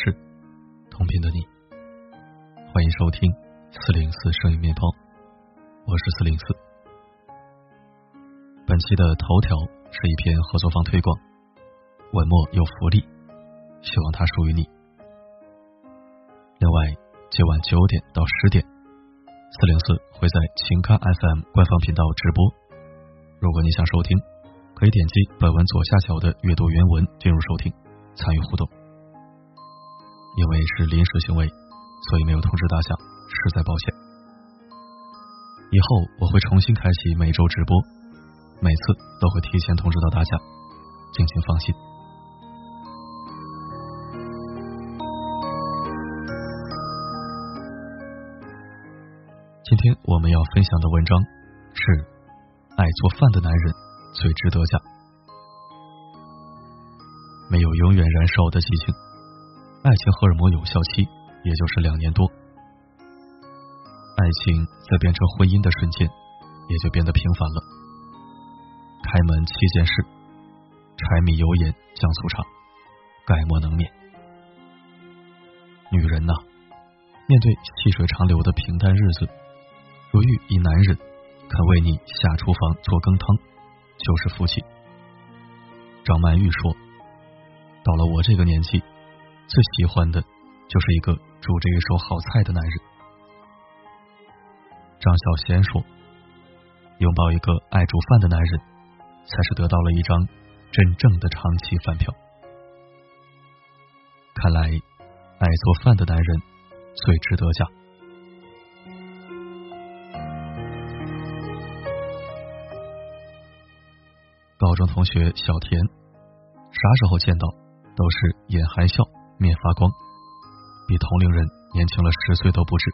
是，同频的你，欢迎收听四零四声音面包，我是四零四。本期的头条是一篇合作方推广，文末有福利，希望它属于你。另外，今晚九点到十点，四零四会在情咖 FM 官方频道直播。如果你想收听，可以点击本文左下角的阅读原文进入收听，参与互动。因为是临时行为，所以没有通知大家，实在抱歉。以后我会重新开启每周直播，每次都会提前通知到大家，敬请放心。今天我们要分享的文章是：爱做饭的男人最值得嫁。没有永远燃烧的激情，爱情荷尔蒙有效期也就是两年多。爱情在变成婚姻的瞬间，也就变得平凡了。开门七件事，柴米油盐酱醋茶，概莫能免。女人呐，面对细水长流的平淡日子，如遇一男人肯为你下厨房做羹汤，就是福气。张曼玉说：“到了我这个年纪。”最喜欢的就是一个煮着一手好菜的男人。张小娴说：“拥抱一个爱煮饭的男人，才是得到了一张真正的长期饭票。”看来，爱做饭的男人最值得嫁。高中同学小田，啥时候见到都是眼含笑。面发光，比同龄人年轻了十岁都不止。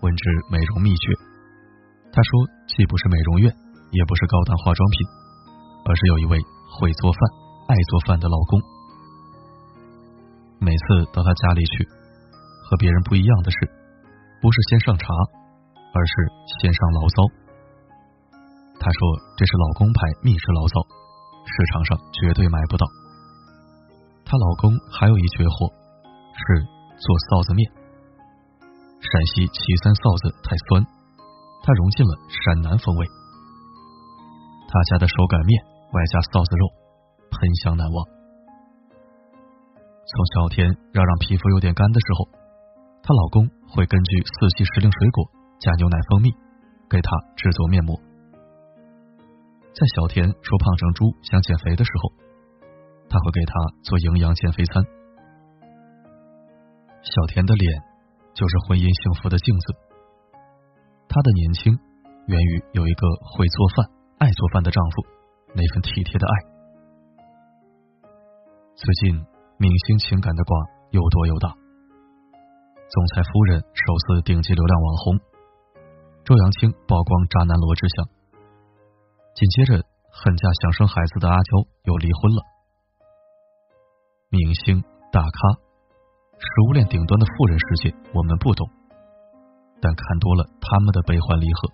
问之美容秘诀，他说既不是美容院，也不是高档化妆品，而是有一位会做饭、爱做饭的老公。每次到他家里去，和别人不一样的是，不是先上茶，而是先上醪糟。他说这是老公牌秘制醪糟，市场上绝对买不到。她老公还有一绝活，是做臊子面。陕西岐山臊子太酸，它融进了陕南风味。他家的手擀面外加臊子肉，喷香难忘。从小天嚷嚷皮肤有点干的时候，她老公会根据四季时令水果加牛奶蜂蜜给她制作面膜。在小田说胖成猪想减肥的时候。他会给他做营养减肥餐。小田的脸就是婚姻幸福的镜子。她的年轻源于有一个会做饭、爱做饭的丈夫，那份体贴的爱。最近明星情感的瓜又多又大。总裁夫人首次顶级流量网红，周扬青曝光渣男罗志祥。紧接着，恨嫁想生孩子的阿娇又离婚了。明星大咖，食物链顶端的富人世界，我们不懂。但看多了他们的悲欢离合，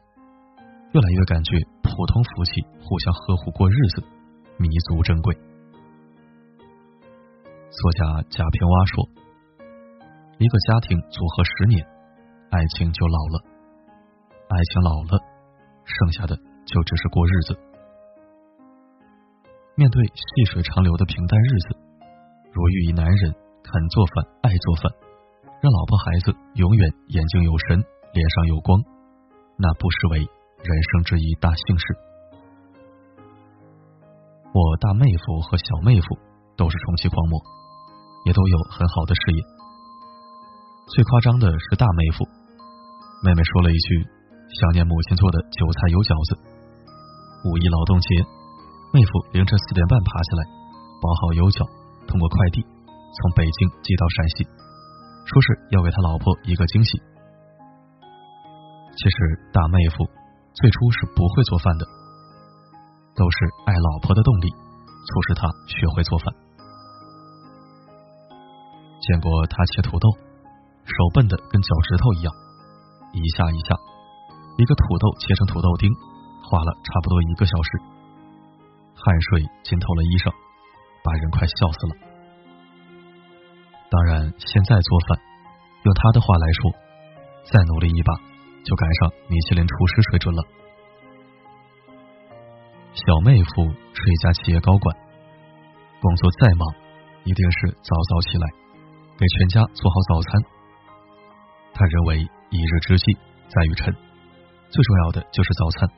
越来越感觉普通夫妻互相呵护过日子，弥足珍贵。作家贾平凹说：“一个家庭组合十年，爱情就老了；爱情老了，剩下的就只是过日子。面对细水长流的平淡日子。”如遇一男人肯做饭、爱做饭，让老婆孩子永远眼睛有神、脸上有光，那不失为人生之一大幸事。我大妹夫和小妹夫都是重启狂魔，也都有很好的事业。最夸张的是大妹夫，妹妹说了一句想念母亲做的韭菜油饺子。五一劳动节，妹夫凌晨四点半爬起来，包好油饺。通过快递从北京寄到陕西，说是要给他老婆一个惊喜。其实大妹夫最初是不会做饭的，都是爱老婆的动力促使他学会做饭。见过他切土豆，手笨的跟脚趾头一样，一下一下，一个土豆切成土豆丁，花了差不多一个小时，汗水浸透了衣裳。把人快笑死了。当然，现在做饭，用他的话来说，再努力一把，就赶上米其林厨师水准了。小妹夫是一家企业高管，工作再忙，一定是早早起来，给全家做好早餐。他认为一日之计在于晨，最重要的就是早餐。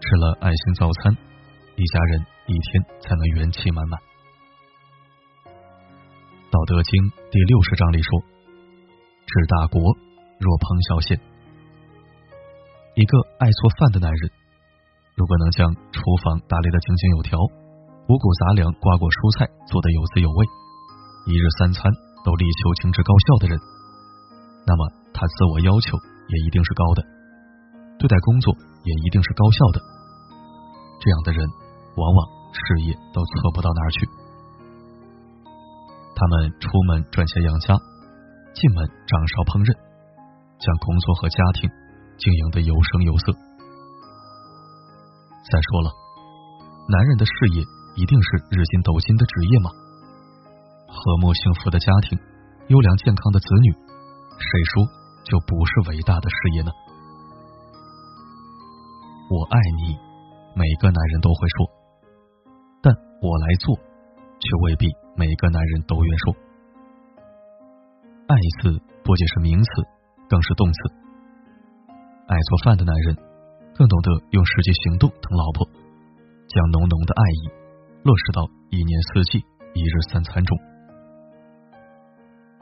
吃了爱心早餐，一家人一天才能元气满满。道德经第六十章里说：“治大国若烹小鲜。”一个爱做饭的男人，如果能将厨房打理的井井有条，五谷杂粮、瓜果蔬菜做得有滋有味，一日三餐都力求精致高效的人，那么他自我要求也一定是高的，对待工作。也一定是高效的，这样的人往往事业都错不到哪儿去。他们出门赚钱养家，进门掌勺烹饪，将工作和家庭经营的有声有色。再说了，男人的事业一定是日进斗金的职业吗？和睦幸福的家庭，优良健康的子女，谁说就不是伟大的事业呢？我爱你，每个男人都会说，我来做，却未必每个男人都愿说。爱字不仅是名词，更是动词。爱做饭的男人，更懂得用实际行动疼老婆，将浓浓的爱意落实到一年四季、一日三餐中。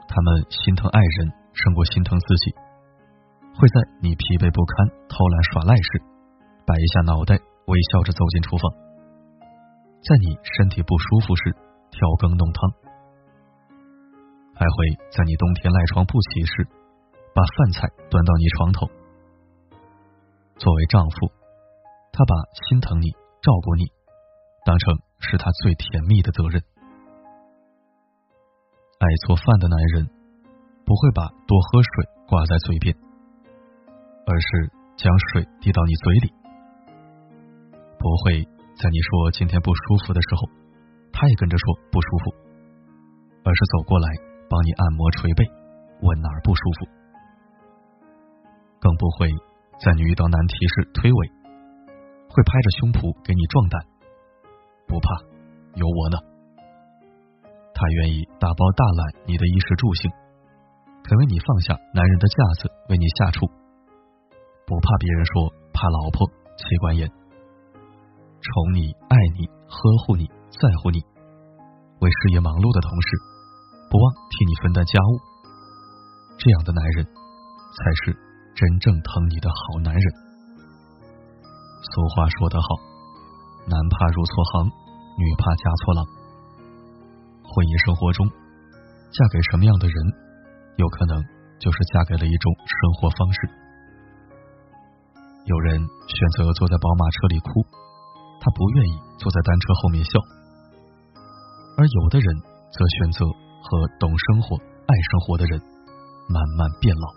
他们心疼爱人胜过心疼自己，会在你疲惫不堪、偷懒耍赖时。摆一下脑袋，微笑着走进厨房，在你身体不舒服时调羹弄汤，还会在你冬天赖床不起时把饭菜端到你床头。作为丈夫，他把心疼你、照顾你当成是他最甜蜜的责任。爱做饭的男人不会把多喝水挂在嘴边，而是将水递到你嘴里。不会在你说今天不舒服的时候，他也跟着说不舒服，而是走过来帮你按摩捶背，问哪儿不舒服。更不会在你遇到难题时推诿，会拍着胸脯给你壮胆，不怕，有我呢。他愿意大包大揽你的衣食住行，肯为你放下男人的架子为你下厨，不怕别人说怕老婆妻管严。宠你、爱你、呵护你、在乎你，为事业忙碌的同时，不忘替你分担家务，这样的男人才是真正疼你的好男人。俗话说得好，男怕入错行，女怕嫁错郎。婚姻生活中，嫁给什么样的人，有可能就是嫁给了一种生活方式。有人选择坐在宝马车里哭。他不愿意坐在单车后面笑，而有的人则选择和懂生活、爱生活的人慢慢变老。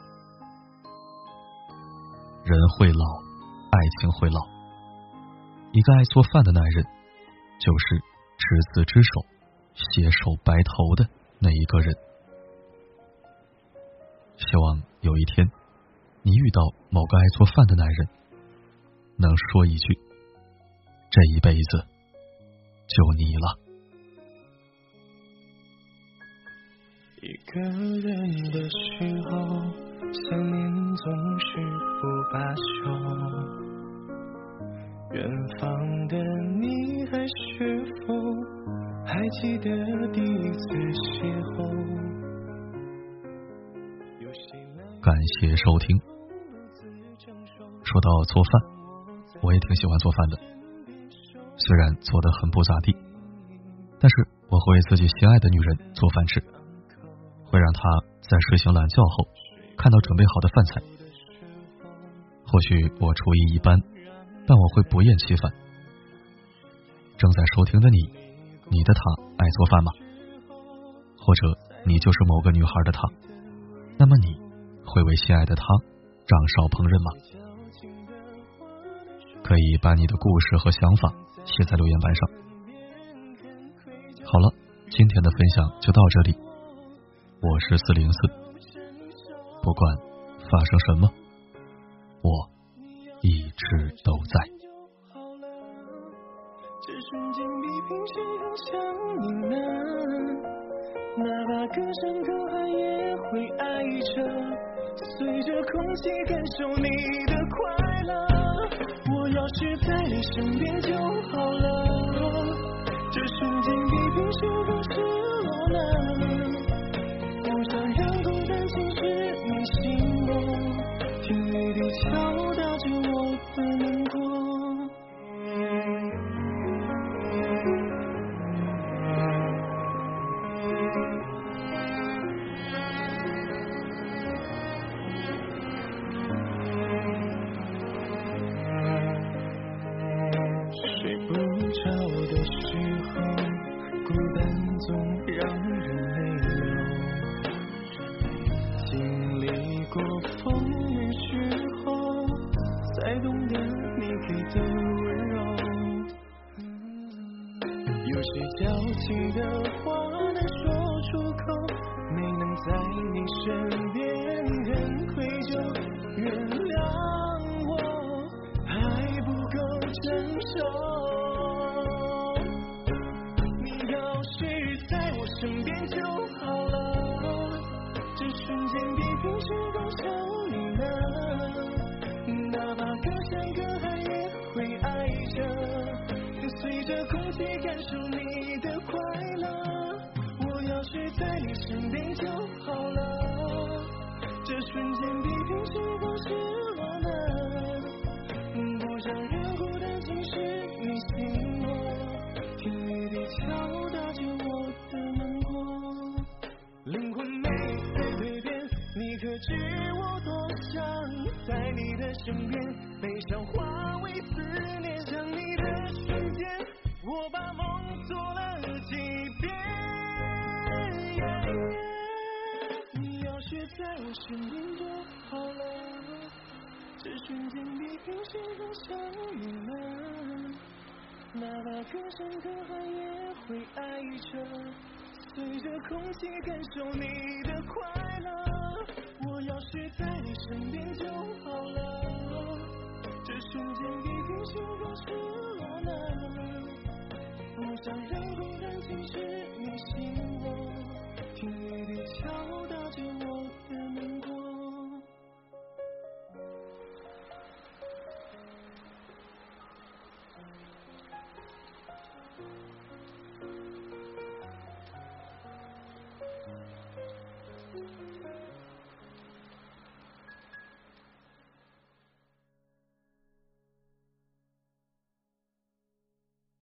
人会老，爱情会老。一个爱做饭的男人，就是执子之手，携手白头的那一个人。希望有一天，你遇到某个爱做饭的男人，能说一句。这一辈子就你了。一个人的时候，想念总是不罢休。远方的你，还是否还记得第一次邂逅？感谢收听。说到做饭，我也挺喜欢做饭的。虽然做的很不咋地，但是我会为自己心爱的女人做饭吃，会让她在睡醒懒觉后看到准备好的饭菜。或许我厨艺一般，但我会不厌其烦。正在收听的你，你的他爱做饭吗？或者你就是某个女孩的他？那么你会为心爱的他掌勺烹饪吗？可以把你的故事和想法。写在留言板上。好了，今天的分享就到这里，我是四零四，不管发生什么，我一直都在。这瞬间比平时更想你呢，哪怕隔山隔海也会爱着，随着空气感受你的快乐。要是在你身边就好了。这瞬间比平时更失落了。不想让孤单侵蚀你心窝听雨滴敲打着我的最矫情的话难说出口，没能在你身边很愧疚，原谅我还不够成熟。你要是在我身边就好了，这瞬间比平时更想你呢，哪怕隔山隔海着空气感受你的快乐。我要是。在你身边就好了，这瞬间比平时更失落呢。不想让孤单，竟是你心窝，听雨滴敲打着我的难过，灵魂每次蜕变，你可知我多想在你的身边，悲伤化在我身边就好了，这瞬间比平时更想你了，哪怕隔山隔海也会爱着，随着空气感受你的快乐。我要是在你身边就好了，这瞬间比平时更失落了，不想让孤单侵蚀你心窝。